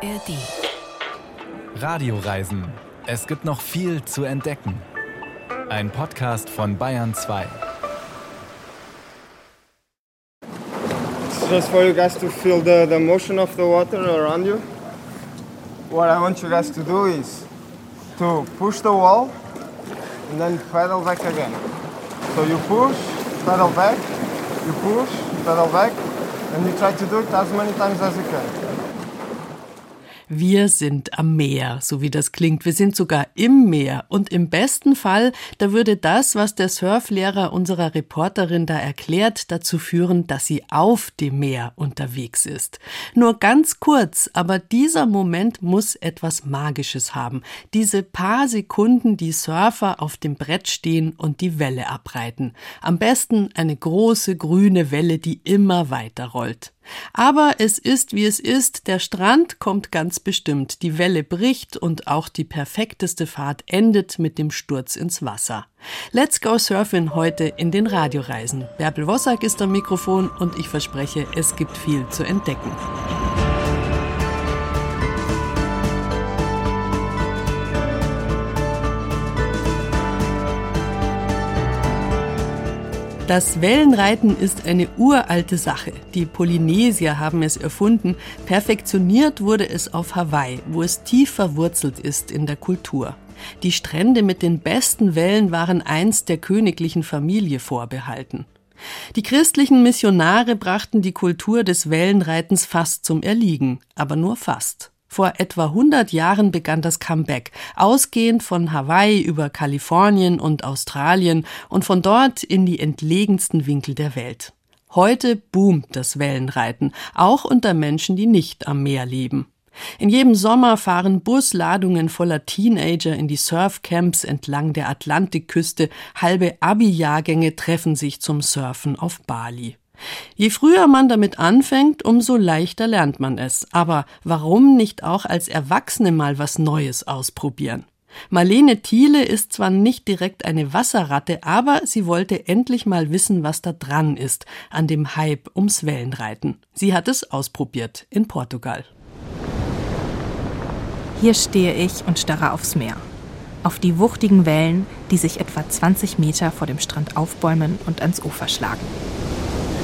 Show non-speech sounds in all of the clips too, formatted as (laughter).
ARD. Radioreisen. Es gibt noch viel zu entdecken. Ein Podcast von Bayern 2. It's just for you guys to feel the, the motion of the water around you. What I want you guys to do is to push the wall and then pedal back again. So you push, pedal back, you push, pedal back, and you try to do it as many times as you can. Wir sind am Meer, so wie das klingt. Wir sind sogar im Meer. Und im besten Fall, da würde das, was der Surflehrer unserer Reporterin da erklärt, dazu führen, dass sie auf dem Meer unterwegs ist. Nur ganz kurz, aber dieser Moment muss etwas Magisches haben. Diese paar Sekunden, die Surfer auf dem Brett stehen und die Welle abreiten. Am besten eine große grüne Welle, die immer weiter rollt. Aber es ist, wie es ist, der Strand kommt ganz bestimmt, die Welle bricht und auch die perfekteste Fahrt endet mit dem Sturz ins Wasser. Let's go surfing heute in den Radioreisen. Bärbel Wossack ist am Mikrofon und ich verspreche, es gibt viel zu entdecken. Das Wellenreiten ist eine uralte Sache. Die Polynesier haben es erfunden. Perfektioniert wurde es auf Hawaii, wo es tief verwurzelt ist in der Kultur. Die Strände mit den besten Wellen waren einst der königlichen Familie vorbehalten. Die christlichen Missionare brachten die Kultur des Wellenreitens fast zum Erliegen, aber nur fast. Vor etwa 100 Jahren begann das Comeback, ausgehend von Hawaii über Kalifornien und Australien und von dort in die entlegensten Winkel der Welt. Heute boomt das Wellenreiten, auch unter Menschen, die nicht am Meer leben. In jedem Sommer fahren Busladungen voller Teenager in die Surfcamps entlang der Atlantikküste, halbe Abi-Jahrgänge treffen sich zum Surfen auf Bali. Je früher man damit anfängt, umso leichter lernt man es. Aber warum nicht auch als Erwachsene mal was Neues ausprobieren? Marlene Thiele ist zwar nicht direkt eine Wasserratte, aber sie wollte endlich mal wissen, was da dran ist an dem Hype ums Wellenreiten. Sie hat es ausprobiert in Portugal. Hier stehe ich und starre aufs Meer. Auf die wuchtigen Wellen, die sich etwa 20 Meter vor dem Strand aufbäumen und ans Ufer schlagen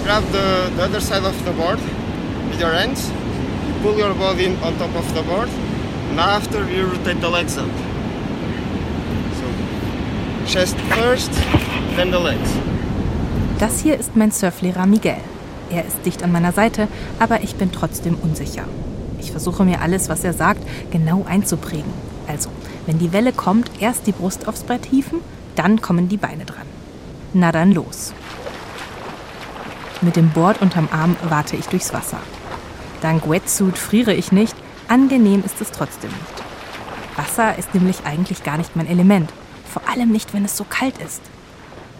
grab the, the other side of the board with your hands. You pull your body on top of the board. And after you rotate the legs up. So chest first, then the legs. Das hier ist mein Surflehrer Miguel. Er ist dicht an meiner Seite, aber ich bin trotzdem unsicher. Ich versuche mir alles, was er sagt, genau einzuprägen. Also, wenn die Welle kommt, erst die Brust aufs Brett hieven, dann kommen die Beine dran. Na dann los. Mit dem Board unterm Arm warte ich durchs Wasser. Dank Wetsuit friere ich nicht, angenehm ist es trotzdem nicht. Wasser ist nämlich eigentlich gar nicht mein Element, vor allem nicht, wenn es so kalt ist.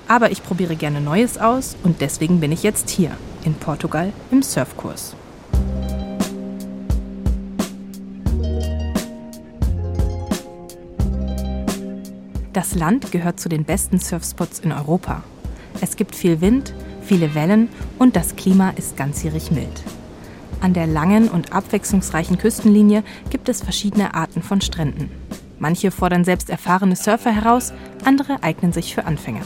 Aber ich probiere gerne Neues aus und deswegen bin ich jetzt hier, in Portugal, im Surfkurs. Das Land gehört zu den besten Surfspots in Europa. Es gibt viel Wind, viele Wellen und das Klima ist ganzjährig mild. An der langen und abwechslungsreichen Küstenlinie gibt es verschiedene Arten von Stränden. Manche fordern selbst erfahrene Surfer heraus, andere eignen sich für Anfänger.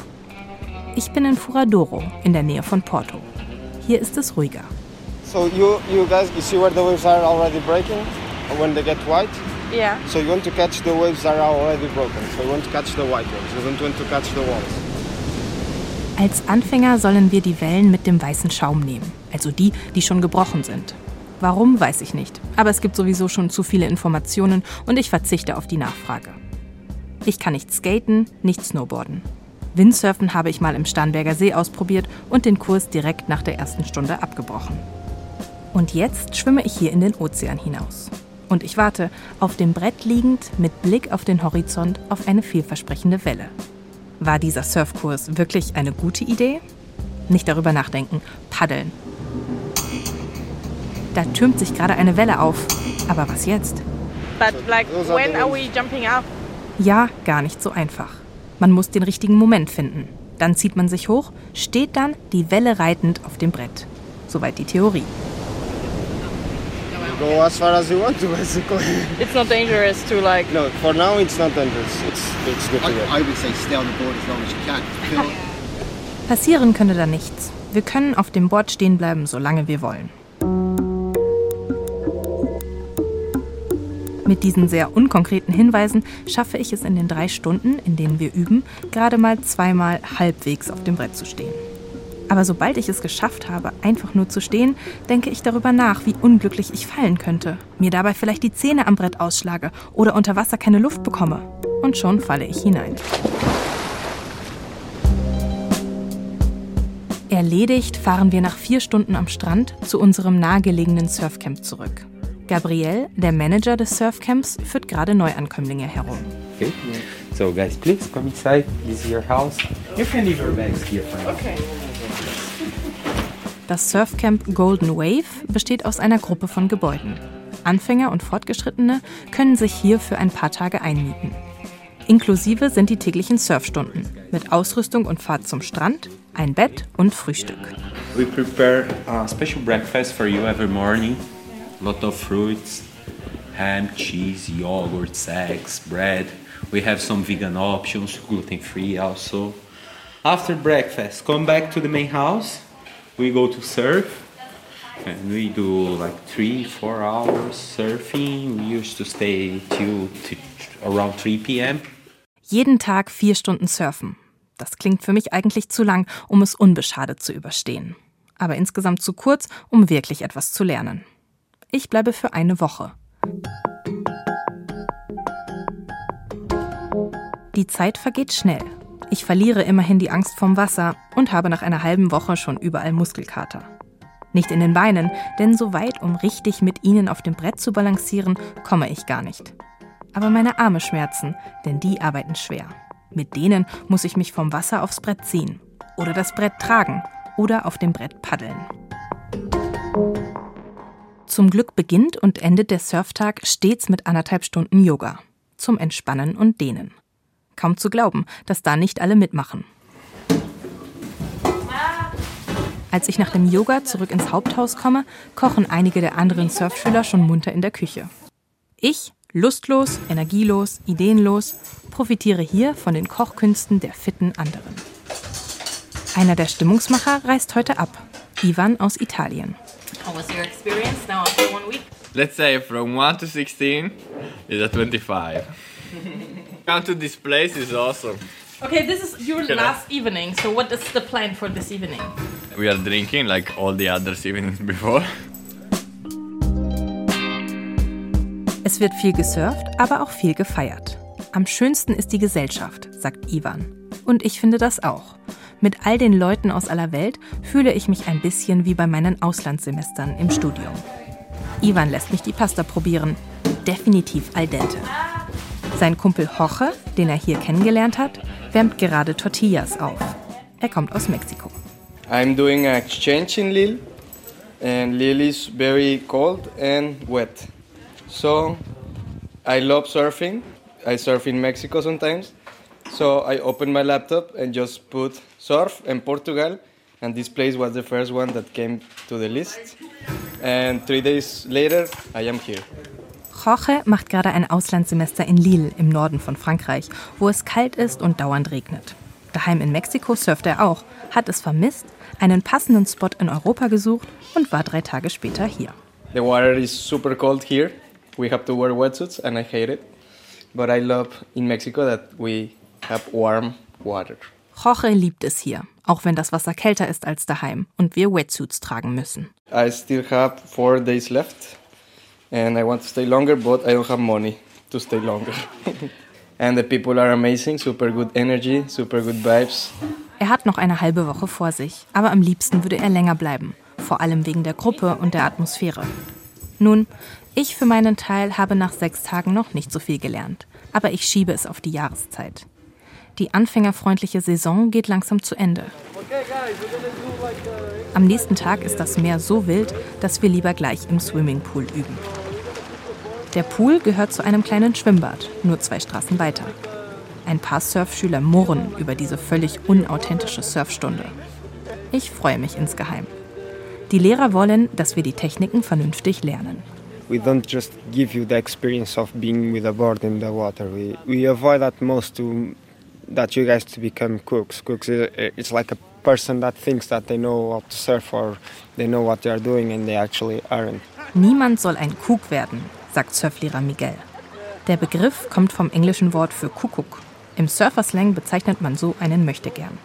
Ich bin in Furadoro in der Nähe von Porto. Hier ist es ruhiger. So you you guys you see where the waves are already breaking when they get white? Yeah. So you want to catch the waves that are already broken. So you want to catch the white ones. You don't want to catch the walls. Als Anfänger sollen wir die Wellen mit dem weißen Schaum nehmen, also die, die schon gebrochen sind. Warum, weiß ich nicht, aber es gibt sowieso schon zu viele Informationen und ich verzichte auf die Nachfrage. Ich kann nicht skaten, nicht snowboarden. Windsurfen habe ich mal im Starnberger See ausprobiert und den Kurs direkt nach der ersten Stunde abgebrochen. Und jetzt schwimme ich hier in den Ozean hinaus. Und ich warte, auf dem Brett liegend, mit Blick auf den Horizont, auf eine vielversprechende Welle. War dieser Surfkurs wirklich eine gute Idee? Nicht darüber nachdenken, paddeln. Da türmt sich gerade eine Welle auf. Aber was jetzt? But like when are we jumping up? Ja, gar nicht so einfach. Man muss den richtigen Moment finden. Dann zieht man sich hoch, steht dann die Welle reitend auf dem Brett. Soweit die Theorie. Go as far as you want to, (laughs) basically. It's not dangerous to like. No, for now it's not dangerous. It's it's good to go. I, would say stay on the board as long as you can. Passieren könne da nichts. Wir können auf dem Board stehen bleiben, solange wir wollen. Mit diesen sehr unkonkreten Hinweisen schaffe ich es in den drei Stunden, in denen wir üben, gerade mal zweimal halbwegs auf dem Brett zu stehen. Aber sobald ich es geschafft habe, einfach nur zu stehen, denke ich darüber nach, wie unglücklich ich fallen könnte, mir dabei vielleicht die Zähne am Brett ausschlage oder unter Wasser keine Luft bekomme. Und schon falle ich hinein. Erledigt fahren wir nach vier Stunden am Strand zu unserem nahegelegenen Surfcamp zurück. Gabriel, der Manager des Surfcamps, führt gerade Neuankömmlinge herum. Okay. So guys, please come inside. This is your house. You can leave your bags here for now. Okay. Das Surfcamp Golden Wave besteht aus einer Gruppe von Gebäuden. Anfänger und Fortgeschrittene können sich hier für ein paar Tage einmieten. Inklusive sind die täglichen Surfstunden mit Ausrüstung und Fahrt zum Strand, ein Bett und Frühstück. We prepare a special breakfast for you every morning. Lot of fruits, ham, cheese, yogurt, eggs, bread. We have some vegan options, gluten free also. After breakfast, come back to the main house. We go to surf. And we do like three, four hours surfing. We used to stay till t- around 3 p.m. Jeden Tag vier Stunden surfen. Das klingt für mich eigentlich zu lang, um es unbeschadet zu überstehen. Aber insgesamt zu kurz, um wirklich etwas zu lernen. Ich bleibe für eine Woche. Die Zeit vergeht schnell. Ich verliere immerhin die Angst vorm Wasser und habe nach einer halben Woche schon überall Muskelkater. Nicht in den Beinen, denn so weit, um richtig mit ihnen auf dem Brett zu balancieren, komme ich gar nicht. Aber meine Arme schmerzen, denn die arbeiten schwer. Mit denen muss ich mich vom Wasser aufs Brett ziehen oder das Brett tragen oder auf dem Brett paddeln. Zum Glück beginnt und endet der Surftag stets mit anderthalb Stunden Yoga. Zum Entspannen und Dehnen. Kaum zu glauben, dass da nicht alle mitmachen. Als ich nach dem Yoga zurück ins Haupthaus komme, kochen einige der anderen Surfschüler schon munter in der Küche. Ich, lustlos, energielos, ideenlos, profitiere hier von den Kochkünsten der fitten anderen. Einer der Stimmungsmacher reist heute ab. Ivan aus Italien. How was your experience now after one week? Let's say from 1 to 16 is a 25. (laughs) Come to this place is awesome. Okay, this is your Can I- last evening. So what is the plan for this evening? We are drinking like all the others evenings before. Es wird viel gesurft, aber auch viel gefeiert. Am schönsten ist die Gesellschaft, sagt Ivan. Und ich finde das auch. Mit all den Leuten aus aller Welt fühle ich mich ein bisschen wie bei meinen Auslandssemestern im Studium. Ivan lässt mich die Pasta probieren. Definitiv al dente. Sein Kumpel Jorge, den er hier kennengelernt hat, wärmt gerade Tortillas auf. Er kommt aus Mexiko. I'm doing an exchange in Lille, and Lille is very cold and wet. So I love surfing. I surf in Mexico sometimes. So I opened my laptop and just put surf and Portugal, and this place was the first one that came to the list. And three days later, I am here. Jorge macht gerade ein Auslandssemester in Lille im Norden von Frankreich, wo es kalt ist und dauernd regnet. Daheim in Mexiko surft er auch, hat es vermisst, einen passenden Spot in Europa gesucht und war drei Tage später hier. The water is super cold here. We have to wear wetsuits, and I hate it. But I love in Mexico that we have warm water. Jorge liebt es hier, auch wenn das Wasser kälter ist als daheim und wir Wetsuits tragen müssen. I still have four days left, and I want to stay longer, but I don't have money to stay longer. (laughs) and the people are amazing, super good energy, super good vibes. Er hat noch eine halbe Woche vor sich, aber am liebsten würde er länger bleiben, vor allem wegen der Gruppe und der Atmosphäre. Nun, ich für meinen Teil habe nach sechs Tagen noch nicht so viel gelernt, aber ich schiebe es auf die Jahreszeit. Die anfängerfreundliche Saison geht langsam zu Ende. Am nächsten Tag ist das Meer so wild, dass wir lieber gleich im Swimmingpool üben. Der Pool gehört zu einem kleinen Schwimmbad, nur zwei Straßen weiter. Ein paar Surfschüler murren über diese völlig unauthentische Surfstunde. Ich freue mich insgeheim. Die Lehrer wollen, dass wir die Techniken vernünftig lernen. we don't just give you the experience of being with a board in the water. We, we avoid at most to that you guys to become cooks. Cooks, is- like a person that thinks that they know how to surf or they know what they are doing and they actually aren't. Niemand soll ein Kuk werden, sagt Surflehrer Miguel. Der Begriff kommt vom englischen Wort für Kuckuck. Im Surferslang bezeichnet man so einen Möchtegern.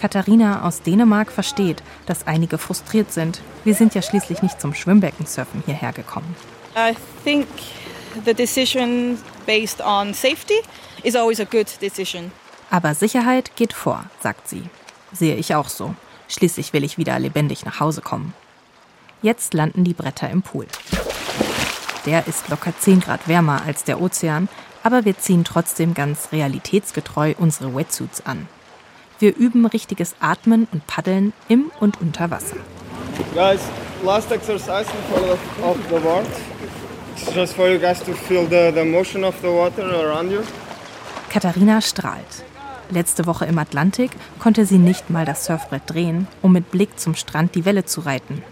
Katharina aus Dänemark versteht, dass einige frustriert sind. Wir sind ja schließlich nicht zum Schwimmbeckensurfen hierher gekommen. I think the decision based on safety is always a good decision. Aber Sicherheit geht vor, sagt sie. Sehe ich auch so. Schließlich will ich wieder lebendig nach Hause kommen. Jetzt landen die Bretter im Pool. Der ist locker 10 Grad wärmer als der Ozean, aber wir ziehen trotzdem ganz realitätsgetreu unsere Wetsuits an. Wir üben richtiges Atmen und Paddeln im und unter Wasser. Guys, last exercise in of, of the board. It's just for you guys to feel the, the motion of the water around you. Katharina strahlt. Letzte Woche im Atlantik konnte sie nicht mal das Surfbrett drehen, um mit Blick zum Strand die Welle zu reiten.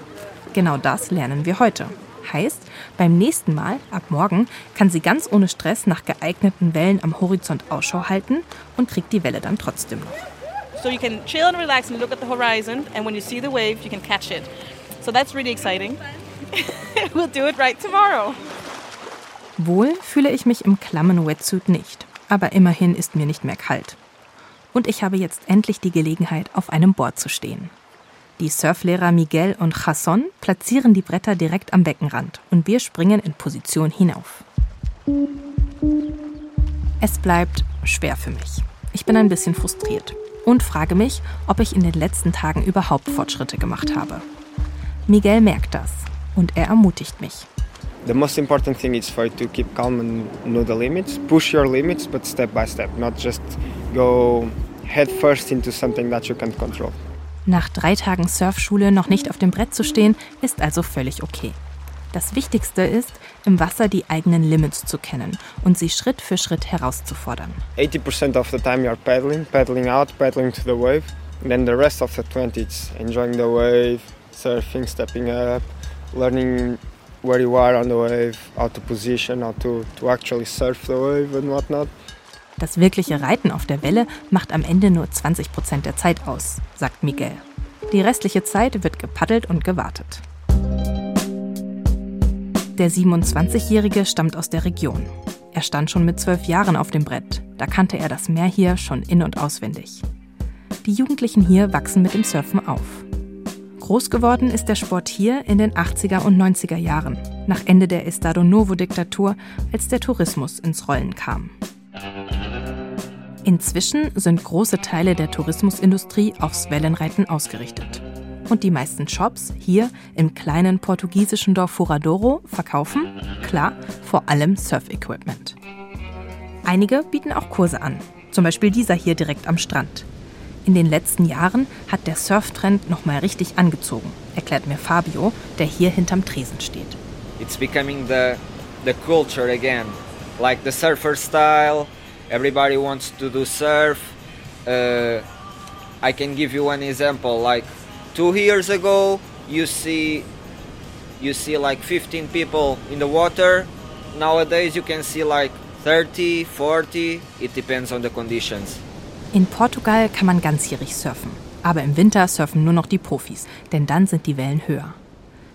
Genau das lernen wir heute. Heißt, beim nächsten Mal, ab morgen, kann sie ganz ohne Stress nach geeigneten Wellen am Horizont Ausschau halten und kriegt die Welle dann trotzdem noch. So you can chill and relax and look at the horizon, and when you see the wave, you can catch it. So that's really exciting. (laughs) we'll do it right tomorrow. Wohl fühle ich mich im klammen Wetsuit nicht, aber immerhin ist mir nicht mehr kalt. Und ich habe jetzt endlich die Gelegenheit, auf einem Board zu stehen. Die Surflehrer Miguel und Jasson platzieren die Bretter direkt am Beckenrand und wir springen in Position hinauf. Es bleibt schwer für mich. Ich bin ein bisschen frustriert und frage mich, ob ich in den letzten Tagen überhaupt Fortschritte gemacht habe. Miguel merkt das und er ermutigt mich. The most important thing is for you to keep calm and know the limits. Push your limits, but step by step, not just go head first into something that you can't control. Nach drei Tagen Surfschule noch nicht auf dem Brett zu stehen, ist also völlig okay. Das Wichtigste ist, im Wasser die eigenen Limits zu kennen und sie Schritt für Schritt herauszufordern. 80% of the time you're paddling, paddling out, paddling to the wave. And then the rest of the 20 it's enjoying the wave, surfing, stepping up, learning where you are on the wave, how to position, how to, to actually surf the wave and whatnot. Das wirkliche Reiten auf der Welle macht am Ende nur 20 Prozent der Zeit aus, sagt Miguel. Die restliche Zeit wird gepaddelt und gewartet. Der 27-Jährige stammt aus der Region. Er stand schon mit zwölf Jahren auf dem Brett. Da kannte er das Meer hier schon in- und auswendig. Die Jugendlichen hier wachsen mit dem Surfen auf. Groß geworden ist der Sport hier in den 80er und 90er Jahren, nach Ende der Estado Novo-Diktatur, als der Tourismus ins Rollen kam. Inzwischen sind große Teile der Tourismusindustrie aufs Wellenreiten ausgerichtet. Und die meisten Shops hier im kleinen portugiesischen Dorf Furadouro verkaufen, klar, vor allem Surf-Equipment. Einige bieten auch Kurse an, zum Beispiel dieser hier direkt am Strand. In den letzten Jahren hat der Surftrend nochmal richtig angezogen, erklärt mir Fabio, der hier hinterm Tresen steht. it's becoming the the culture again. Like the surfer style everybody wants to do surf. Uh, i can give you one example like two years ago you see you see like 15 people in the water. Nowadays you can see like 30 40 it depends on the conditions In Portugal kann man ganzjährig surfen. Aber im Winter surfen nur noch die Profis, denn dann sind die Wellen höher.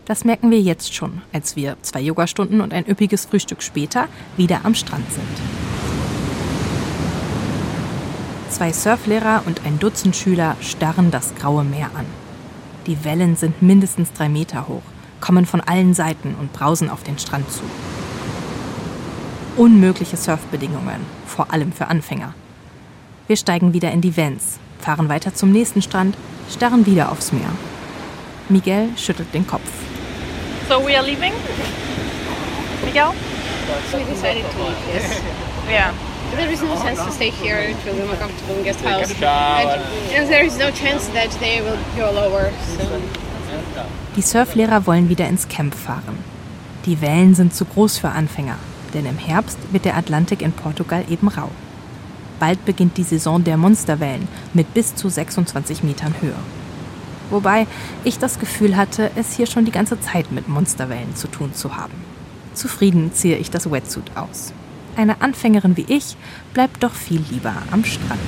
Das merken wir jetzt schon, als wir zwei Yogastunden und ein üppiges Frühstück später wieder am Strand sind. Zwei Surflehrer und ein Dutzend Schüler starren das graue Meer an. Die Wellen sind mindestens drei Meter hoch, kommen von allen Seiten und brausen auf den Strand zu. Unmögliche Surfbedingungen, vor allem für Anfänger. Wir steigen wieder in die Vans, fahren weiter zum nächsten Strand, starren wieder aufs Meer. Miguel schüttelt den Kopf. So we are leaving? Miguel? So we decided to leave, yes. (laughs) Yeah. There is no sense to stay here. It will be more comfortable in guest house. And, and there is no chance that they will go lower. So. Die Surflehrer wollen wieder ins Camp fahren. Die Wellen sind zu groß für Anfänger, denn im Herbst wird der Atlantik in Portugal eben rau. Bald beginnt die Saison der Monsterwellen mit bis zu 26 Metern Höhe. Wobei ich das Gefühl hatte, es hier schon die ganze Zeit mit Monsterwellen zu tun zu haben. Zufrieden ziehe ich das Wetsuit aus. Eine Anfängerin wie ich bleibt doch viel lieber am Strand.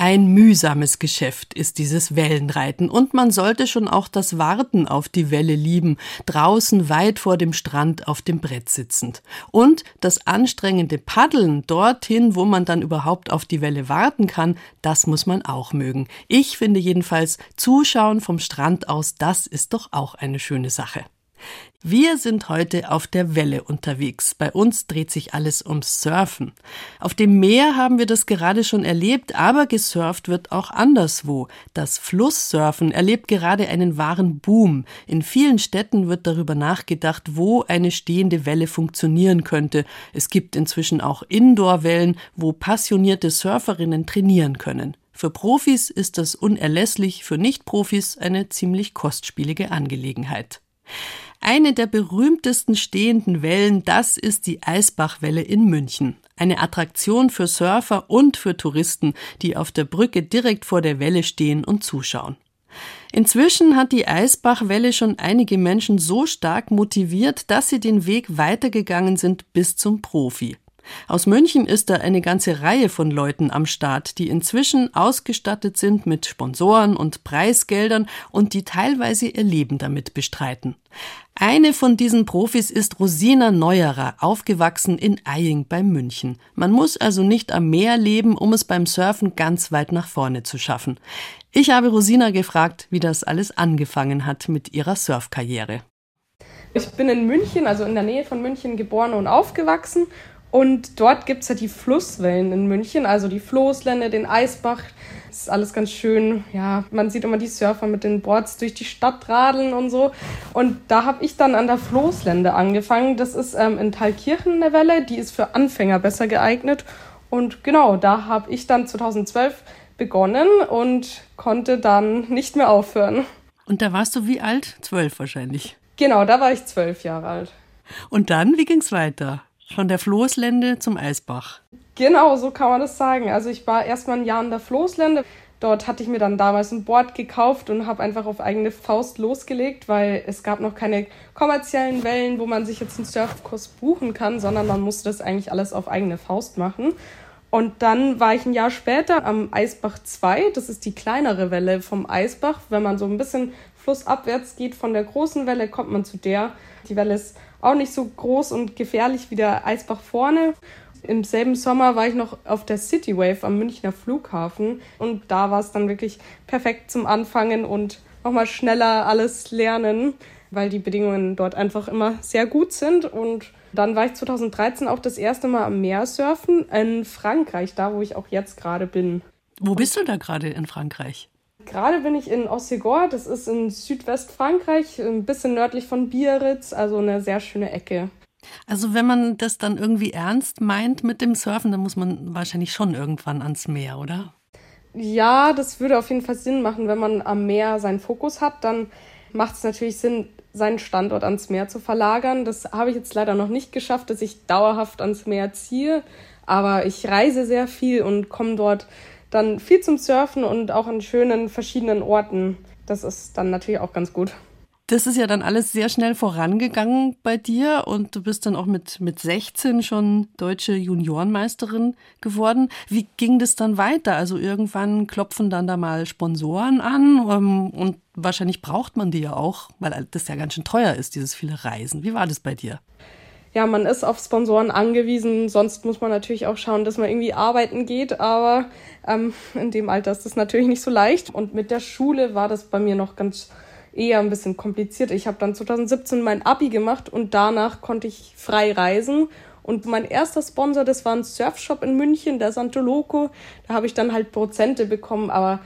Ein mühsames Geschäft ist dieses Wellenreiten und man sollte schon auch das Warten auf die Welle lieben, draußen weit vor dem Strand auf dem Brett sitzend. Und das anstrengende Paddeln dorthin, wo man dann überhaupt auf die Welle warten kann, das muss man auch mögen. Ich finde jedenfalls, Zuschauen vom Strand aus, das ist doch auch eine schöne Sache. Wir sind heute auf der Welle unterwegs. Bei uns dreht sich alles ums Surfen. Auf dem Meer haben wir das gerade schon erlebt, aber gesurft wird auch anderswo. Das Flusssurfen erlebt gerade einen wahren Boom. In vielen Städten wird darüber nachgedacht, wo eine stehende Welle funktionieren könnte. Es gibt inzwischen auch Indoor-Wellen, wo passionierte Surferinnen trainieren können. Für Profis ist das unerlässlich, für Nicht-Profis eine ziemlich kostspielige Angelegenheit. Eine der berühmtesten stehenden Wellen, das ist die Eisbachwelle in München. Eine Attraktion für Surfer und für Touristen, die auf der Brücke direkt vor der Welle stehen und zuschauen. Inzwischen hat die Eisbachwelle schon einige Menschen so stark motiviert, dass sie den Weg weitergegangen sind bis zum Profi. Aus München ist da eine ganze Reihe von Leuten am Start, die inzwischen ausgestattet sind mit Sponsoren und Preisgeldern und die teilweise ihr Leben damit bestreiten. Eine von diesen Profis ist Rosina Neuerer, aufgewachsen in Eying bei München. Man muss also nicht am Meer leben, um es beim Surfen ganz weit nach vorne zu schaffen. Ich habe Rosina gefragt, wie das alles angefangen hat mit ihrer Surfkarriere. Ich bin in München, also in der Nähe von München geboren und aufgewachsen und dort gibt es ja die Flusswellen in München, also die Floßlände, den Eisbach. Das ist alles ganz schön. Ja, man sieht immer die Surfer mit den Boards durch die Stadt radeln und so. Und da habe ich dann an der Floßlände angefangen. Das ist ähm, in Thalkirchen eine Welle, die ist für Anfänger besser geeignet. Und genau, da habe ich dann 2012 begonnen und konnte dann nicht mehr aufhören. Und da warst du wie alt? Zwölf wahrscheinlich. Genau, da war ich zwölf Jahre alt. Und dann, wie ging es weiter? Von der Floßlände zum Eisbach. Genau, so kann man das sagen. Also ich war erstmal ein Jahr in der Floßlände. Dort hatte ich mir dann damals ein Board gekauft und habe einfach auf eigene Faust losgelegt, weil es gab noch keine kommerziellen Wellen, wo man sich jetzt einen Surfkurs buchen kann, sondern man musste das eigentlich alles auf eigene Faust machen. Und dann war ich ein Jahr später am Eisbach 2. Das ist die kleinere Welle vom Eisbach. Wenn man so ein bisschen flussabwärts geht von der großen Welle, kommt man zu der. Die Welle ist auch nicht so groß und gefährlich wie der Eisbach vorne. Im selben Sommer war ich noch auf der City Wave am Münchner Flughafen und da war es dann wirklich perfekt zum Anfangen und nochmal schneller alles lernen, weil die Bedingungen dort einfach immer sehr gut sind. Und dann war ich 2013 auch das erste Mal am Meer surfen in Frankreich, da wo ich auch jetzt gerade bin. Wo bist du da gerade in Frankreich? Gerade bin ich in Ossegor, das ist in Südwestfrankreich, ein bisschen nördlich von Biarritz, also eine sehr schöne Ecke. Also wenn man das dann irgendwie ernst meint mit dem Surfen, dann muss man wahrscheinlich schon irgendwann ans Meer, oder? Ja, das würde auf jeden Fall Sinn machen, wenn man am Meer seinen Fokus hat, dann macht es natürlich Sinn, seinen Standort ans Meer zu verlagern. Das habe ich jetzt leider noch nicht geschafft, dass ich dauerhaft ans Meer ziehe, aber ich reise sehr viel und komme dort dann viel zum Surfen und auch an schönen verschiedenen Orten. Das ist dann natürlich auch ganz gut. Das ist ja dann alles sehr schnell vorangegangen bei dir und du bist dann auch mit, mit 16 schon deutsche Juniorenmeisterin geworden. Wie ging das dann weiter? Also irgendwann klopfen dann da mal Sponsoren an ähm, und wahrscheinlich braucht man die ja auch, weil das ja ganz schön teuer ist, dieses viele Reisen. Wie war das bei dir? Ja, man ist auf Sponsoren angewiesen. Sonst muss man natürlich auch schauen, dass man irgendwie arbeiten geht. Aber ähm, in dem Alter ist das natürlich nicht so leicht. Und mit der Schule war das bei mir noch ganz eher ein bisschen kompliziert. Ich habe dann 2017 mein Abi gemacht und danach konnte ich frei reisen. Und mein erster Sponsor, das war ein Surfshop in München, der Santo Loco. Da habe ich dann halt Prozente bekommen, aber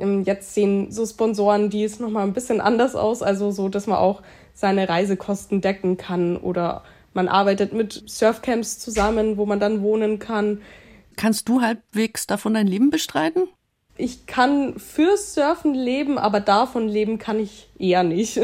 ähm, jetzt sehen so Sponsoren, die ist nochmal ein bisschen anders aus. Also so, dass man auch seine Reisekosten decken kann oder man arbeitet mit Surfcamps zusammen, wo man dann wohnen kann. Kannst du halbwegs davon dein Leben bestreiten? Ich kann fürs Surfen leben, aber davon leben kann ich eher nicht.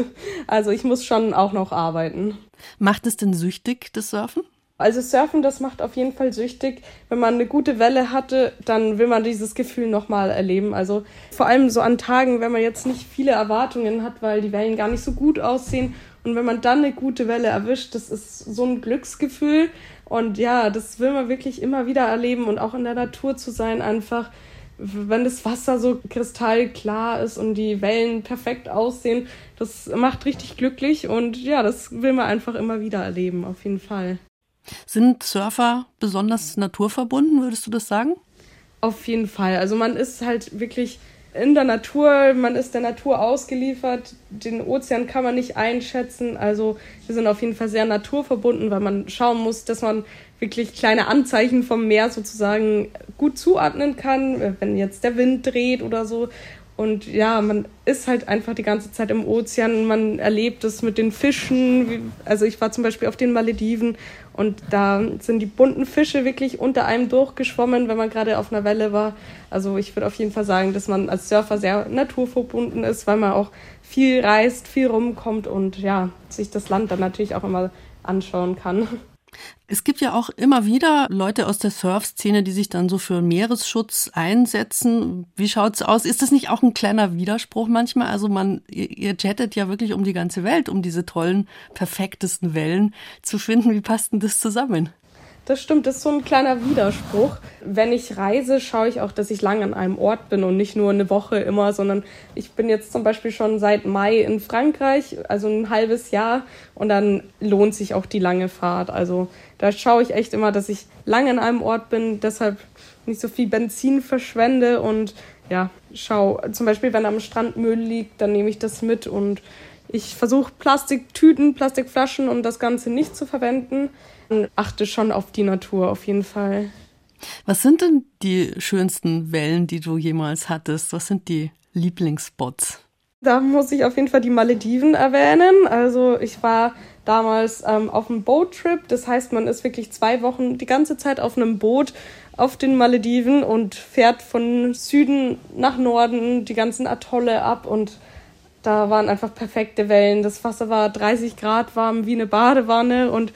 Also ich muss schon auch noch arbeiten. Macht es denn süchtig, das Surfen? Also Surfen, das macht auf jeden Fall süchtig. Wenn man eine gute Welle hatte, dann will man dieses Gefühl nochmal erleben. Also vor allem so an Tagen, wenn man jetzt nicht viele Erwartungen hat, weil die Wellen gar nicht so gut aussehen. Und wenn man dann eine gute Welle erwischt, das ist so ein Glücksgefühl. Und ja, das will man wirklich immer wieder erleben und auch in der Natur zu sein, einfach wenn das Wasser so kristallklar ist und die Wellen perfekt aussehen, das macht richtig glücklich und ja, das will man einfach immer wieder erleben, auf jeden Fall. Sind Surfer besonders naturverbunden, würdest du das sagen? Auf jeden Fall. Also man ist halt wirklich in der Natur, man ist der Natur ausgeliefert, den Ozean kann man nicht einschätzen. Also wir sind auf jeden Fall sehr naturverbunden, weil man schauen muss, dass man wirklich kleine Anzeichen vom Meer sozusagen gut zuordnen kann, wenn jetzt der Wind dreht oder so. Und ja, man ist halt einfach die ganze Zeit im Ozean, man erlebt es mit den Fischen. Also ich war zum Beispiel auf den Malediven und da sind die bunten Fische wirklich unter einem durchgeschwommen, wenn man gerade auf einer Welle war. Also ich würde auf jeden Fall sagen, dass man als Surfer sehr naturverbunden ist, weil man auch viel reist, viel rumkommt und ja, sich das Land dann natürlich auch immer anschauen kann. Es gibt ja auch immer wieder Leute aus der Surf-Szene, die sich dann so für Meeresschutz einsetzen. Wie schaut's aus? Ist das nicht auch ein kleiner Widerspruch manchmal? Also man, ihr jettet ja wirklich um die ganze Welt, um diese tollen, perfektesten Wellen zu finden. Wie passt denn das zusammen? Das stimmt, das ist so ein kleiner Widerspruch. Wenn ich reise, schaue ich auch, dass ich lange an einem Ort bin und nicht nur eine Woche immer, sondern ich bin jetzt zum Beispiel schon seit Mai in Frankreich, also ein halbes Jahr und dann lohnt sich auch die lange Fahrt. Also da schaue ich echt immer, dass ich lange an einem Ort bin, deshalb nicht so viel Benzin verschwende und ja, schau zum Beispiel, wenn am Strand Müll liegt, dann nehme ich das mit und ich versuche Plastiktüten, Plastikflaschen und das Ganze nicht zu verwenden achte schon auf die Natur auf jeden Fall. Was sind denn die schönsten Wellen, die du jemals hattest? Was sind die Lieblingsspots? Da muss ich auf jeden Fall die Malediven erwähnen. Also ich war damals ähm, auf einem Boattrip. Das heißt, man ist wirklich zwei Wochen die ganze Zeit auf einem Boot auf den Malediven und fährt von Süden nach Norden die ganzen Atolle ab und da waren einfach perfekte Wellen. Das Wasser war 30 Grad warm wie eine Badewanne und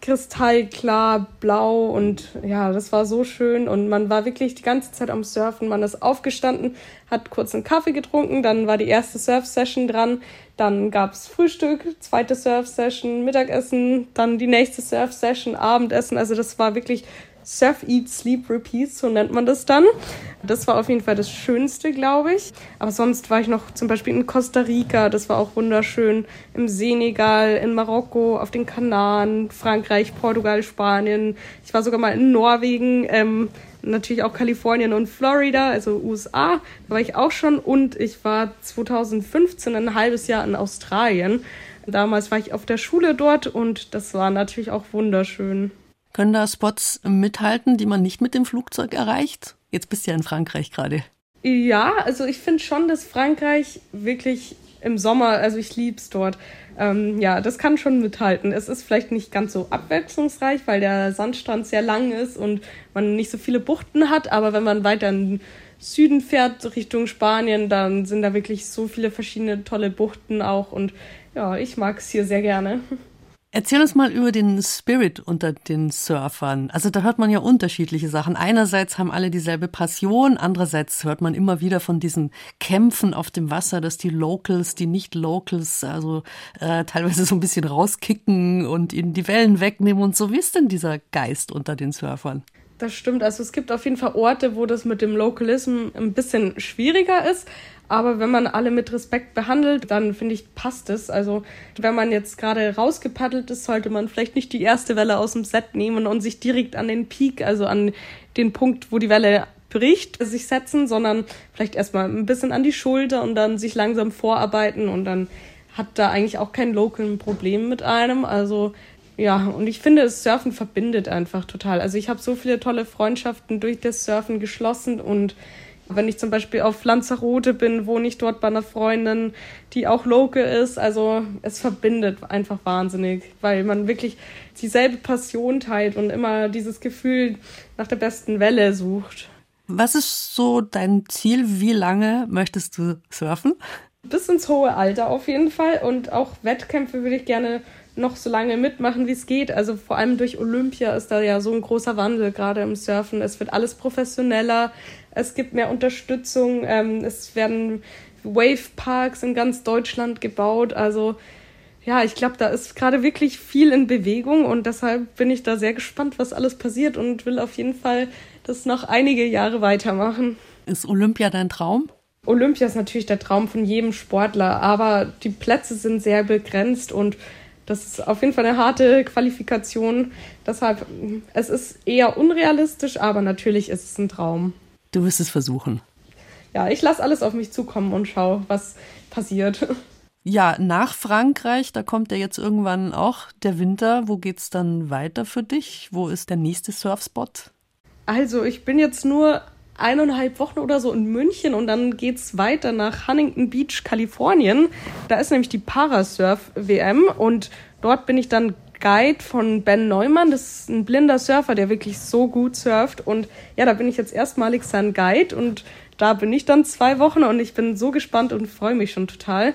kristallklar blau und ja, das war so schön und man war wirklich die ganze Zeit am Surfen. Man ist aufgestanden, hat kurz einen Kaffee getrunken, dann war die erste Surf-Session dran, dann gab's Frühstück, zweite Surf-Session, Mittagessen, dann die nächste Surf-Session, Abendessen. Also das war wirklich Surf, Eat, Sleep, Repeat, so nennt man das dann. Das war auf jeden Fall das Schönste, glaube ich. Aber sonst war ich noch zum Beispiel in Costa Rica, das war auch wunderschön. Im Senegal, in Marokko, auf den Kanaren, Frankreich, Portugal, Spanien. Ich war sogar mal in Norwegen, ähm, natürlich auch Kalifornien und Florida, also USA. Da war ich auch schon. Und ich war 2015 ein halbes Jahr in Australien. Damals war ich auf der Schule dort und das war natürlich auch wunderschön. Können da Spots mithalten, die man nicht mit dem Flugzeug erreicht? Jetzt bist du ja in Frankreich gerade. Ja, also ich finde schon, dass Frankreich wirklich im Sommer, also ich liebe es dort. Ähm, ja, das kann schon mithalten. Es ist vielleicht nicht ganz so abwechslungsreich, weil der Sandstrand sehr lang ist und man nicht so viele Buchten hat, aber wenn man weiter in den Süden fährt, Richtung Spanien, dann sind da wirklich so viele verschiedene tolle Buchten auch und ja, ich mag es hier sehr gerne. Erzähl uns mal über den Spirit unter den Surfern. Also da hört man ja unterschiedliche Sachen. Einerseits haben alle dieselbe Passion, andererseits hört man immer wieder von diesen Kämpfen auf dem Wasser, dass die Locals, die Nicht-Locals, also äh, teilweise so ein bisschen rauskicken und ihnen die Wellen wegnehmen und so. Wie ist denn dieser Geist unter den Surfern? Das stimmt. Also es gibt auf jeden Fall Orte, wo das mit dem Localism ein bisschen schwieriger ist. Aber wenn man alle mit Respekt behandelt, dann finde ich, passt es. Also wenn man jetzt gerade rausgepaddelt ist, sollte man vielleicht nicht die erste Welle aus dem Set nehmen und sich direkt an den Peak, also an den Punkt, wo die Welle bricht, sich setzen, sondern vielleicht erstmal ein bisschen an die Schulter und dann sich langsam vorarbeiten und dann hat da eigentlich auch kein Local ein Problem mit einem. Also ja, und ich finde, das Surfen verbindet einfach total. Also ich habe so viele tolle Freundschaften durch das Surfen geschlossen und wenn ich zum Beispiel auf Lanzarote bin, wohne ich dort bei einer Freundin, die auch Local ist. Also es verbindet einfach wahnsinnig, weil man wirklich dieselbe Passion teilt und immer dieses Gefühl nach der besten Welle sucht. Was ist so dein Ziel? Wie lange möchtest du surfen? Bis ins hohe Alter auf jeden Fall. Und auch Wettkämpfe würde ich gerne noch so lange mitmachen, wie es geht. Also vor allem durch Olympia ist da ja so ein großer Wandel, gerade im Surfen. Es wird alles professioneller, es gibt mehr Unterstützung, ähm, es werden Waveparks in ganz Deutschland gebaut. Also ja, ich glaube, da ist gerade wirklich viel in Bewegung und deshalb bin ich da sehr gespannt, was alles passiert und will auf jeden Fall das noch einige Jahre weitermachen. Ist Olympia dein Traum? Olympia ist natürlich der Traum von jedem Sportler, aber die Plätze sind sehr begrenzt und das ist auf jeden Fall eine harte Qualifikation. Deshalb, es ist eher unrealistisch, aber natürlich ist es ein Traum. Du wirst es versuchen. Ja, ich lasse alles auf mich zukommen und schaue, was passiert. Ja, nach Frankreich, da kommt ja jetzt irgendwann auch der Winter. Wo geht's dann weiter für dich? Wo ist der nächste Surfspot? Also, ich bin jetzt nur eineinhalb Wochen oder so in München und dann geht's weiter nach Huntington Beach, Kalifornien. Da ist nämlich die Parasurf-WM und dort bin ich dann Guide von Ben Neumann. Das ist ein blinder Surfer, der wirklich so gut surft. Und ja, da bin ich jetzt erstmalig sein Guide und da bin ich dann zwei Wochen und ich bin so gespannt und freue mich schon total.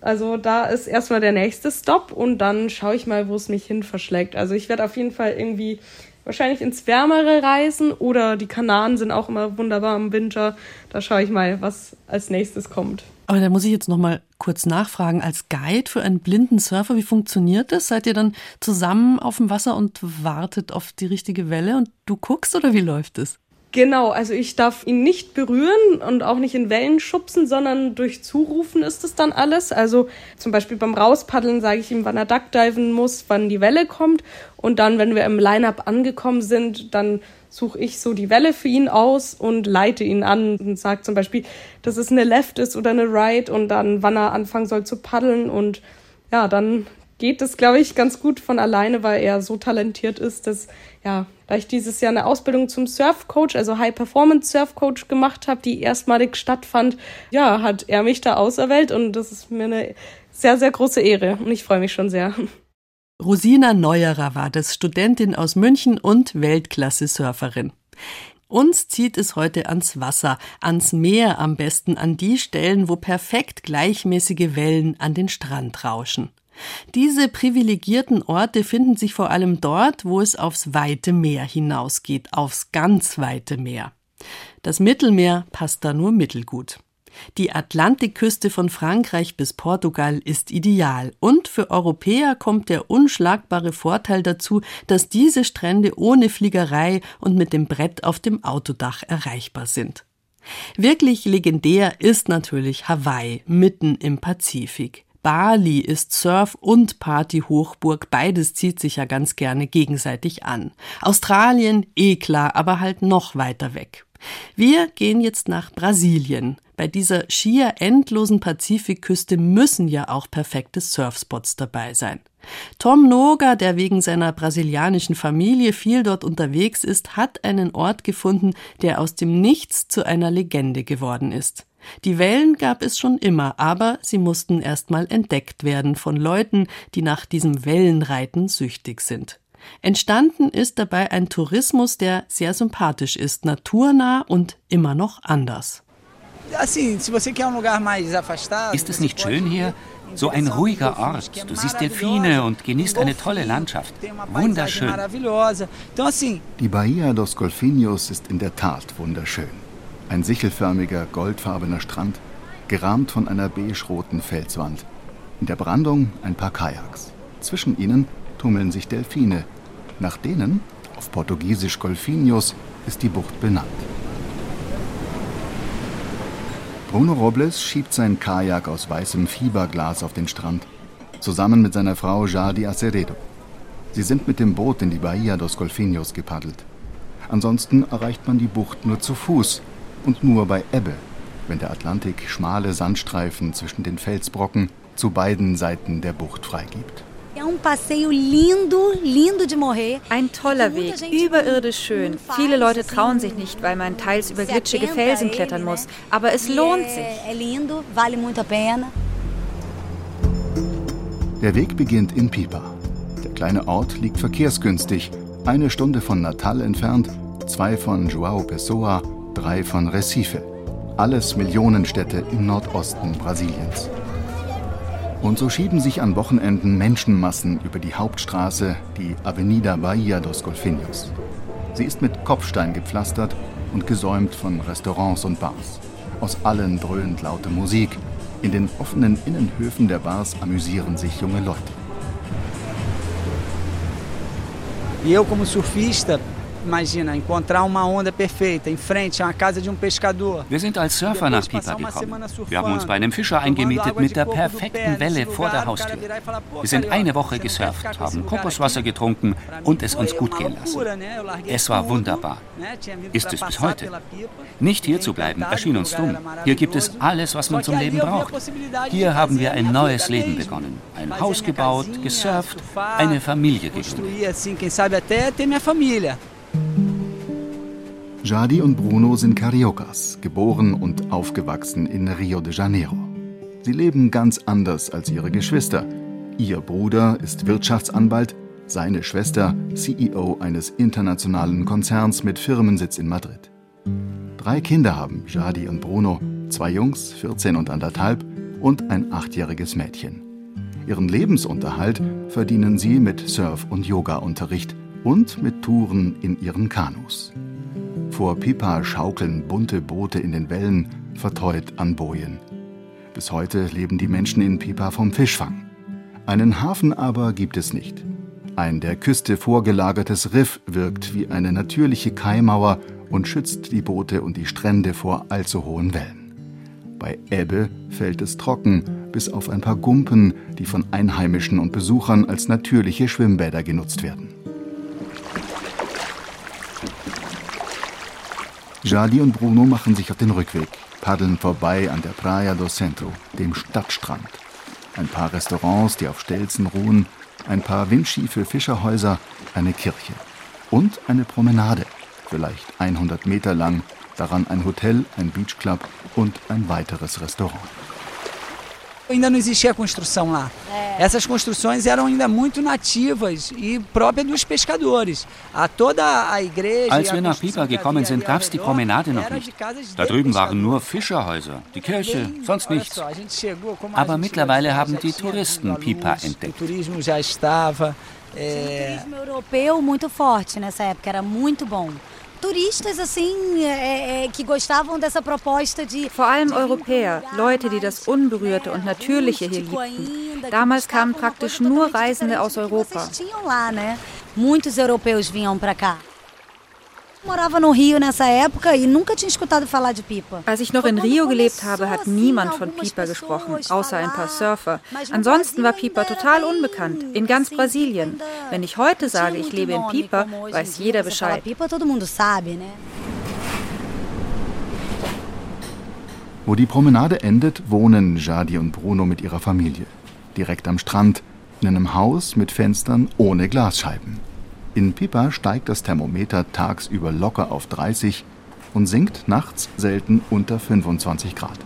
Also da ist erstmal der nächste Stop und dann schaue ich mal, wo es mich hin verschlägt. Also ich werde auf jeden Fall irgendwie wahrscheinlich ins Wärmere reisen oder die Kanaren sind auch immer wunderbar im Winter. Da schaue ich mal, was als nächstes kommt. Aber da muss ich jetzt noch mal kurz nachfragen. Als Guide für einen blinden Surfer, wie funktioniert das? Seid ihr dann zusammen auf dem Wasser und wartet auf die richtige Welle und du guckst oder wie läuft es? Genau, also ich darf ihn nicht berühren und auch nicht in Wellen schubsen, sondern durch Zurufen ist es dann alles. Also zum Beispiel beim Rauspaddeln sage ich ihm, wann er duckdiven muss, wann die Welle kommt. Und dann, wenn wir im Line-Up angekommen sind, dann suche ich so die Welle für ihn aus und leite ihn an und sage zum Beispiel, dass es eine Left ist oder eine Right und dann, wann er anfangen soll zu paddeln. Und ja, dann geht es, glaube ich, ganz gut von alleine, weil er so talentiert ist, dass, ja, da ich dieses Jahr eine Ausbildung zum Surfcoach, also High Performance Surfcoach gemacht habe, die erstmalig stattfand, ja, hat er mich da auserwählt und das ist mir eine sehr, sehr große Ehre und ich freue mich schon sehr. Rosina Neuerer war das, Studentin aus München und Weltklasse-Surferin. Uns zieht es heute ans Wasser, ans Meer am besten, an die Stellen, wo perfekt gleichmäßige Wellen an den Strand rauschen. Diese privilegierten Orte finden sich vor allem dort, wo es aufs weite Meer hinausgeht, aufs ganz weite Meer. Das Mittelmeer passt da nur mittelgut. Die Atlantikküste von Frankreich bis Portugal ist ideal und für Europäer kommt der unschlagbare Vorteil dazu, dass diese Strände ohne Fliegerei und mit dem Brett auf dem Autodach erreichbar sind. Wirklich legendär ist natürlich Hawaii mitten im Pazifik. Bali ist Surf- und Partyhochburg, beides zieht sich ja ganz gerne gegenseitig an. Australien, eh klar, aber halt noch weiter weg. Wir gehen jetzt nach Brasilien. Bei dieser schier endlosen Pazifikküste müssen ja auch perfekte Surfspots dabei sein. Tom Noga, der wegen seiner brasilianischen Familie viel dort unterwegs ist, hat einen Ort gefunden, der aus dem Nichts zu einer Legende geworden ist. Die Wellen gab es schon immer, aber sie mussten erstmal entdeckt werden von Leuten, die nach diesem Wellenreiten süchtig sind. Entstanden ist dabei ein Tourismus, der sehr sympathisch ist, naturnah und immer noch anders. Ist es nicht schön hier? So ein ruhiger Ort. Du siehst Delfine und genießt eine tolle Landschaft. Wunderschön. Die Bahia dos Golfinhos ist in der Tat wunderschön. Ein sichelförmiger, goldfarbener Strand, gerahmt von einer beigeroten Felswand. In der Brandung ein paar Kajaks. Zwischen ihnen tummeln sich Delfine. Nach denen, auf Portugiesisch Golfinhos, ist die Bucht benannt. Bruno Robles schiebt sein Kajak aus weißem Fieberglas auf den Strand, zusammen mit seiner Frau Jardi Aceredo. Sie sind mit dem Boot in die Bahia dos Golfinhos gepaddelt. Ansonsten erreicht man die Bucht nur zu Fuß und nur bei Ebbe, wenn der Atlantik schmale Sandstreifen zwischen den Felsbrocken zu beiden Seiten der Bucht freigibt. Ein toller Weg, überirdisch schön. Viele Leute trauen sich nicht, weil man teils über glitschige Felsen klettern muss. Aber es lohnt sich. Der Weg beginnt in Pipa. Der kleine Ort liegt verkehrsgünstig, eine Stunde von Natal entfernt, zwei von João Pessoa, drei von Recife. Alles Millionenstädte im Nordosten Brasiliens. Und so schieben sich an Wochenenden Menschenmassen über die Hauptstraße, die Avenida Bahia dos Golfinhos. Sie ist mit Kopfstein gepflastert und gesäumt von Restaurants und Bars. Aus allen dröhnt laute Musik. In den offenen Innenhöfen der Bars amüsieren sich junge Leute. E eu, como surfista, Imagina, encontrar uma onda perfeita em frente a uma casa de um pescador. Wir sind als Surfer nach Pipa gekommen. Wir haben uns bei einem Fischer eingemietet mit der perfekten Welle vor der Haustür. Wir sind eine Woche gesurft, haben Kokoswasser getrunken und es uns gut gehen lassen. Es war wunderbar. Ist es bis heute. Nicht hier zu bleiben erschien uns dumm. Hier gibt es alles, was man zum Leben braucht. Hier haben wir ein neues Leben begonnen. Ein Haus gebaut, gesurft, eine Familie gegründet. Jadi und Bruno sind Cariocas, geboren und aufgewachsen in Rio de Janeiro. Sie leben ganz anders als ihre Geschwister. Ihr Bruder ist Wirtschaftsanwalt, seine Schwester CEO eines internationalen Konzerns mit Firmensitz in Madrid. Drei Kinder haben Jadi und Bruno, zwei Jungs, 14 und anderthalb, und ein achtjähriges Mädchen. Ihren Lebensunterhalt verdienen sie mit Surf- und Yoga-Unterricht und mit Touren in ihren Kanus. Vor Pipa schaukeln bunte Boote in den Wellen, verteut an Bojen. Bis heute leben die Menschen in Pipa vom Fischfang. Einen Hafen aber gibt es nicht. Ein der Küste vorgelagertes Riff wirkt wie eine natürliche Kaimauer und schützt die Boote und die Strände vor allzu hohen Wellen. Bei Ebbe fällt es trocken, bis auf ein paar Gumpen, die von Einheimischen und Besuchern als natürliche Schwimmbäder genutzt werden. Jadi und Bruno machen sich auf den Rückweg, paddeln vorbei an der Praia do Centro, dem Stadtstrand. Ein paar Restaurants, die auf Stelzen ruhen, ein paar windschiefe Fischerhäuser, eine Kirche und eine Promenade, vielleicht 100 Meter lang, daran ein Hotel, ein Beachclub und ein weiteres Restaurant. Ainda não existia construção lá. Essas construções eram ainda muito nativas e próprias dos pescadores. A toda a igreja. Als wir nach Pipa gekommen sind, gab es die Promenade noch nicht. Da drüben waren nur Fischerhäuser, die Kirche, sonst nichts. Aber mittlerweile haben die Touristen Pipa entdeckt. O turismo já estava. É... turismo europeu muito forte nessa época, era muito bom. Turistas assim é, é, que gostavam dessa proposta de vor allem Europäer, Leute, die das Unberührte und Natürliche hier liebten. Damals kamen praktisch nur Reisende aus Europa. Muitos europeus vinham para cá. Morava no Rio nessa época e nunca tinha escutado falar de pipa. Als ich noch in Rio gelebt habe, hat niemand von Pipa gesprochen, außer ein paar Surfer. Ansonsten war Pipa total unbekannt, in ganz Brasilien. Wenn ich heute sage, ich lebe in Pipa, weiß jeder Bescheid. Wo die Promenade endet, wohnen Jadi und Bruno mit ihrer Familie. Direkt am Strand, in einem Haus mit Fenstern ohne Glasscheiben. In Pipa steigt das Thermometer tagsüber locker auf 30 und sinkt nachts selten unter 25 Grad.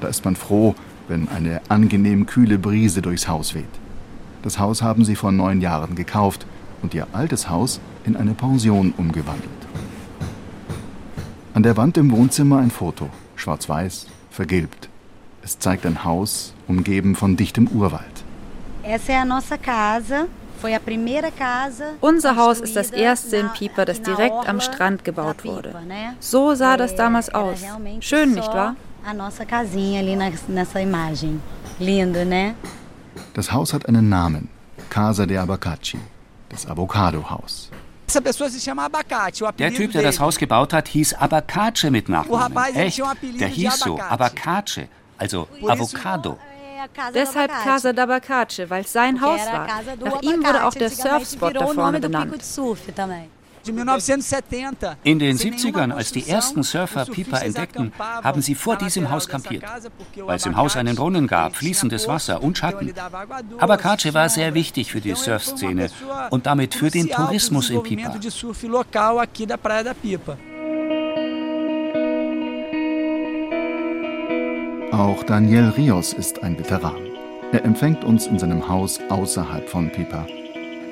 Da ist man froh, wenn eine angenehm kühle Brise durchs Haus weht. Das Haus haben sie vor neun Jahren gekauft und ihr altes Haus in eine Pension umgewandelt. An der Wand im Wohnzimmer ein Foto, schwarz-weiß, vergilbt. Es zeigt ein Haus, umgeben von dichtem Urwald. Essa é a nossa casa. Unser Haus ist das erste in Pipa, das direkt am Strand gebaut wurde. So sah das damals aus. Schön, nicht wahr? Das Haus hat einen Namen: Casa de Abacachi, das Avocado-Haus. Der Typ, der das Haus gebaut hat, hieß Abacace mit Nachnamen. Echt? Der hieß so, Abacace, also Avocado. Deshalb Casa d'Abacace, weil es sein Haus war. Nach ihm wurde auch der Surfspot da vorne benannt. In den 70ern, als die ersten Surfer Pipa entdeckten, haben sie vor diesem Haus kampiert, weil es im Haus einen Brunnen gab, fließendes Wasser und Schatten. Abacace war sehr wichtig für die Surfszene und damit für den Tourismus in Pipa. Auch Daniel Rios ist ein Veteran. Er empfängt uns in seinem Haus außerhalb von Pipa.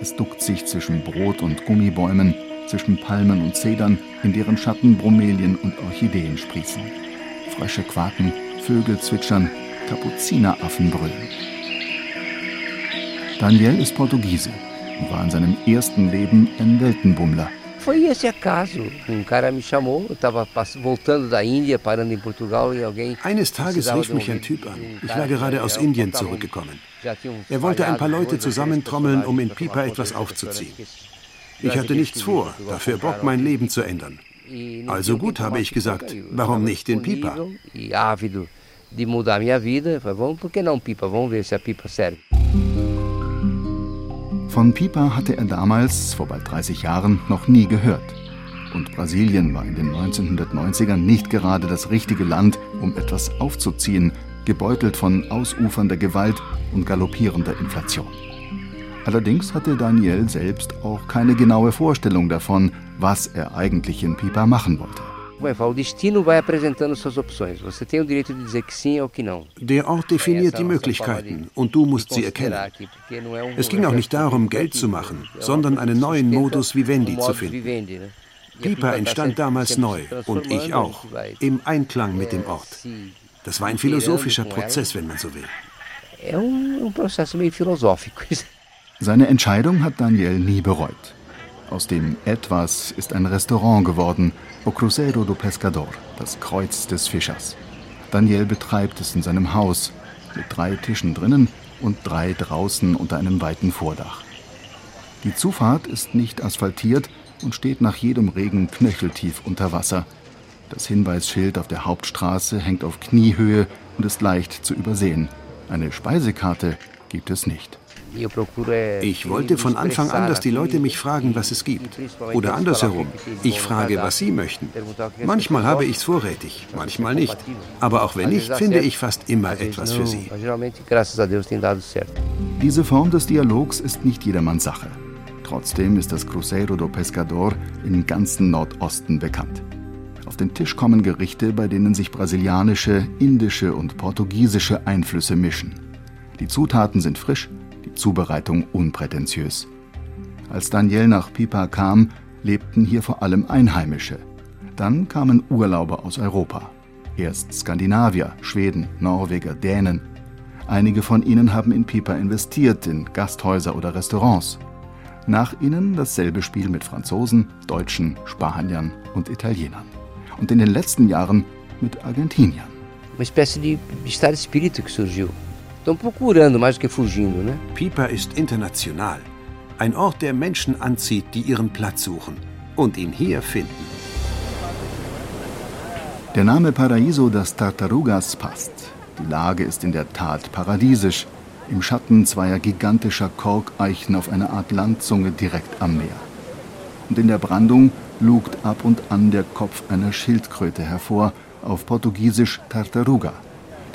Es duckt sich zwischen Brot- und Gummibäumen, zwischen Palmen und Zedern, in deren Schatten Bromelien und Orchideen sprießen. Frösche quaken, Vögel zwitschern, Kapuzineraffen brüllen. Daniel ist Portugiese und war in seinem ersten Leben ein Weltenbummler. Foi esse acaso. Um cara me chamou, eu estava voltando da Índia, parando em Portugal e alguém. Eines Tages rief mich ein Typ an. Ich war gerade aus Indien zurückgekommen. Er wollte ein paar Leute zusammentrommeln, um in Pipa etwas aufzuziehen. Ich hatte nichts vor, dafür Bock, mein Leben zu ändern. Also gut, habe ich gesagt, warum nicht in Pipa? de mudar minha vida, vamos, por que não Pipa? Vamos ver se a Pipa serve. Von Pipa hatte er damals, vor bald 30 Jahren, noch nie gehört. Und Brasilien war in den 1990ern nicht gerade das richtige Land, um etwas aufzuziehen, gebeutelt von ausufernder Gewalt und galoppierender Inflation. Allerdings hatte Daniel selbst auch keine genaue Vorstellung davon, was er eigentlich in Pipa machen wollte. O destino vai apresentando suas opções. Você tem o direito de dizer que sim ou que não. Der Ort definiert die Möglichkeiten und du musst sie erkennen. Es ging auch nicht darum, Geld zu machen, sondern einen neuen Modus Vivendi zu finden. Pipa entstand damals neu und ich auch, im Einklang mit dem Ort. Das war ein philosophischer Prozess, wenn man so will. (laughs) Seine Entscheidung hat Daniel nie bereut. Aus dem Etwas ist ein Restaurant geworden, O Cruzeiro do Pescador, das Kreuz des Fischers. Daniel betreibt es in seinem Haus, mit drei Tischen drinnen und drei draußen unter einem weiten Vordach. Die Zufahrt ist nicht asphaltiert und steht nach jedem Regen knöcheltief unter Wasser. Das Hinweisschild auf der Hauptstraße hängt auf Kniehöhe und ist leicht zu übersehen. Eine Speisekarte gibt es nicht. Ich wollte von Anfang an, dass die Leute mich fragen, was es gibt. Oder andersherum, ich frage, was sie möchten. Manchmal habe ich es vorrätig, manchmal nicht. Aber auch wenn nicht, finde ich fast immer etwas für sie. Diese Form des Dialogs ist nicht jedermanns Sache. Trotzdem ist das Cruzeiro do Pescador im ganzen Nordosten bekannt. Auf den Tisch kommen Gerichte, bei denen sich brasilianische, indische und portugiesische Einflüsse mischen. Die Zutaten sind frisch, Zubereitung unprätentiös. Als Daniel nach Pipa kam, lebten hier vor allem Einheimische. Dann kamen Urlauber aus Europa. Erst Skandinavier, Schweden, Norweger, Dänen. Einige von ihnen haben in Pipa investiert, in Gasthäuser oder Restaurants. Nach ihnen dasselbe Spiel mit Franzosen, Deutschen, Spaniern und Italienern. Und in den letzten Jahren mit Argentiniern. Uma espécie de estado. Estão procurando mais do que fugindo, né? Pipa ist international. Ein Ort, der Menschen anzieht, die ihren Platz suchen und ihn hier finden. Der Name Paraíso das Tartarugas passt. Die Lage ist in der Tat paradiesisch, im Schatten zweier gigantischer Korkeichen auf einer Art Landzunge direkt am Meer. Und in der Brandung lugt ab und an der Kopf einer Schildkröte hervor, auf Portugiesisch Tartaruga.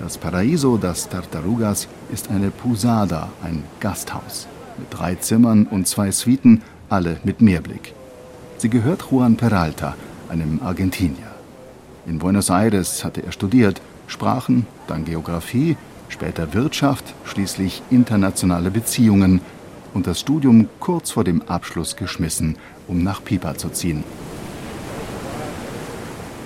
Das Paraíso das Tartarugas ist eine Pusada, ein Gasthaus, mit drei Zimmern und zwei Suiten, alle mit Meerblick. Sie gehört Juan Peralta, einem Argentinier. In Buenos Aires hatte er studiert, Sprachen, dann Geographie, später Wirtschaft, schließlich internationale Beziehungen und das Studium kurz vor dem Abschluss geschmissen, um nach Pipa zu ziehen.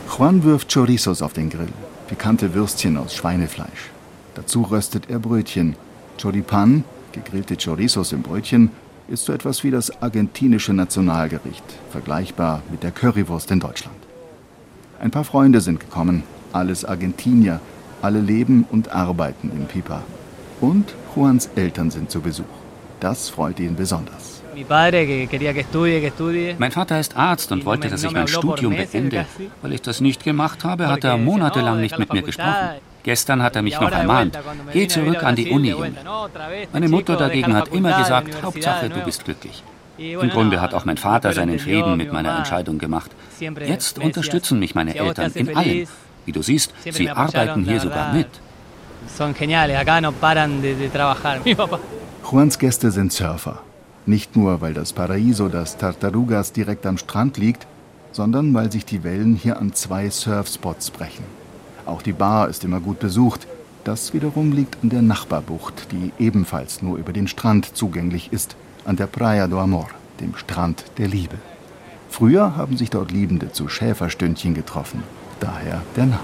Juan wirft Chorizos auf den Grill pikante Würstchen aus Schweinefleisch. Dazu röstet er Brötchen. Choripan, gegrillte Chorizos im Brötchen, ist so etwas wie das argentinische Nationalgericht, vergleichbar mit der Currywurst in Deutschland. Ein paar Freunde sind gekommen, alles Argentinier, alle leben und arbeiten in Pipa. Und Juans Eltern sind zu Besuch. Das freut ihn besonders. Mein Vater ist Arzt und wollte, dass ich mein Studium beende. Weil ich das nicht gemacht habe, hat er monatelang nicht mit mir gesprochen. Gestern hat er mich noch ermahnt. Geh zurück an die Uni, Junge. Meine Mutter dagegen hat immer gesagt, Hauptsache, du bist glücklich. Im Grunde hat auch mein Vater seinen Frieden mit meiner Entscheidung gemacht. Jetzt unterstützen mich meine Eltern in allem. Wie du siehst, sie arbeiten hier sogar mit. Juans Gäste sind Surfer. Nicht nur, weil das Paraíso das Tartarugas direkt am Strand liegt, sondern weil sich die Wellen hier an zwei Surfspots brechen. Auch die Bar ist immer gut besucht. Das wiederum liegt an der Nachbarbucht, die ebenfalls nur über den Strand zugänglich ist, an der Praia do Amor, dem Strand der Liebe. Früher haben sich dort Liebende zu Schäferstündchen getroffen, daher der Name.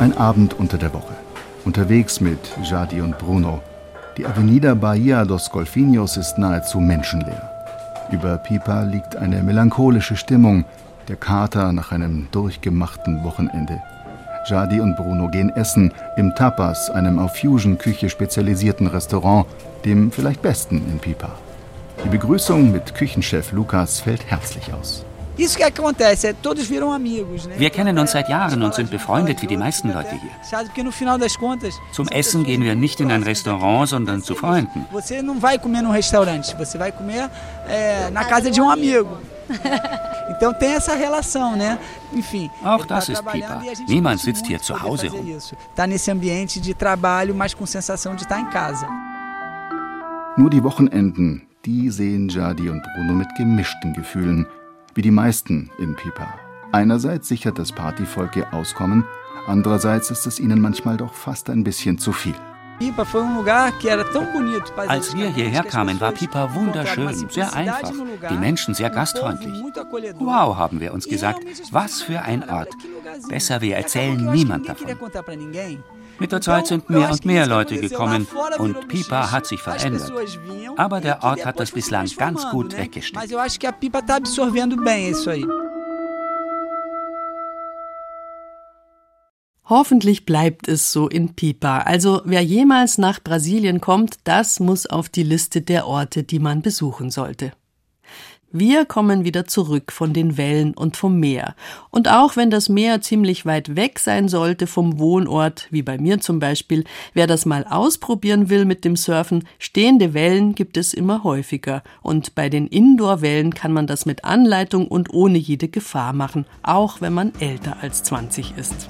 Ein Abend unter der Woche. Unterwegs mit Jadi und Bruno. Die Avenida Bahia dos Golfinhos ist nahezu menschenleer. Über Pipa liegt eine melancholische Stimmung, der Kater nach einem durchgemachten Wochenende. Jadi und Bruno gehen essen im Tapas, einem auf Fusion-Küche spezialisierten Restaurant, dem vielleicht besten in Pipa. Die Begrüßung mit Küchenchef Lukas fällt herzlich aus. Wir kennen uns seit Jahren und sind befreundet wie die meisten Leute hier. Zum Essen gehen wir nicht in ein Restaurant, sondern zu Freunden. Um. Auch das ist Pipa. Niemand sitzt hier zu Hause rum. Está nesse ambiente de trabalho, mas com sensação de estar em casa. Nur die Wochenenden, die sehen Jadi und Bruno mit gemischten Gefühlen, wie die meisten in Pipa. Einerseits sichert das Partyvolk ihr Auskommen, andererseits ist es ihnen manchmal doch fast ein bisschen zu viel. Als wir hierher kamen, war Pipa wunderschön, sehr einfach, die Menschen sehr gastfreundlich. Wow, haben wir uns gesagt, was für ein Ort. Besser, wir erzählen niemand davon. Mit der Zeit sind mehr und mehr Leute gekommen und Pipa hat sich verändert. Aber der Ort hat das bislang ganz gut weggestellt. Hoffentlich bleibt es so in Pipa. Also wer jemals nach Brasilien kommt, das muss auf die Liste der Orte, die man besuchen sollte. Wir kommen wieder zurück von den Wellen und vom Meer. Und auch wenn das Meer ziemlich weit weg sein sollte vom Wohnort, wie bei mir zum Beispiel, wer das mal ausprobieren will mit dem Surfen, stehende Wellen gibt es immer häufiger. Und bei den Indoor-Wellen kann man das mit Anleitung und ohne jede Gefahr machen, auch wenn man älter als 20 ist.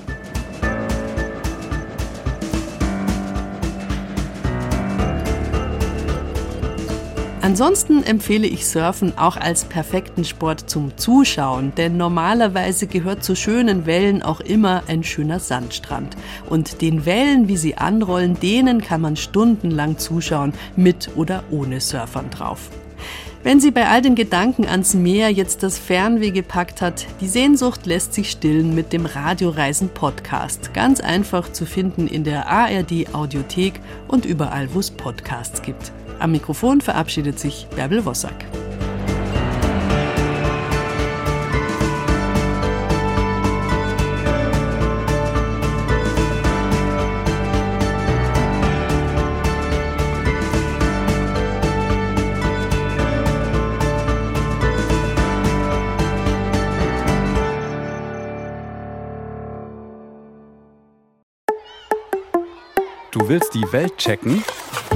Ansonsten empfehle ich Surfen auch als perfekten Sport zum Zuschauen, denn normalerweise gehört zu schönen Wellen auch immer ein schöner Sandstrand. Und den Wellen, wie sie anrollen, denen kann man stundenlang zuschauen, mit oder ohne Surfern drauf. Wenn sie bei all den Gedanken ans Meer jetzt das Fernweh gepackt hat, die Sehnsucht lässt sich stillen mit dem Radioreisen Podcast. Ganz einfach zu finden in der ARD Audiothek und überall, wo es Podcasts gibt. Am Mikrofon verabschiedet sich Bärbel Wossack. Du willst die Welt checken?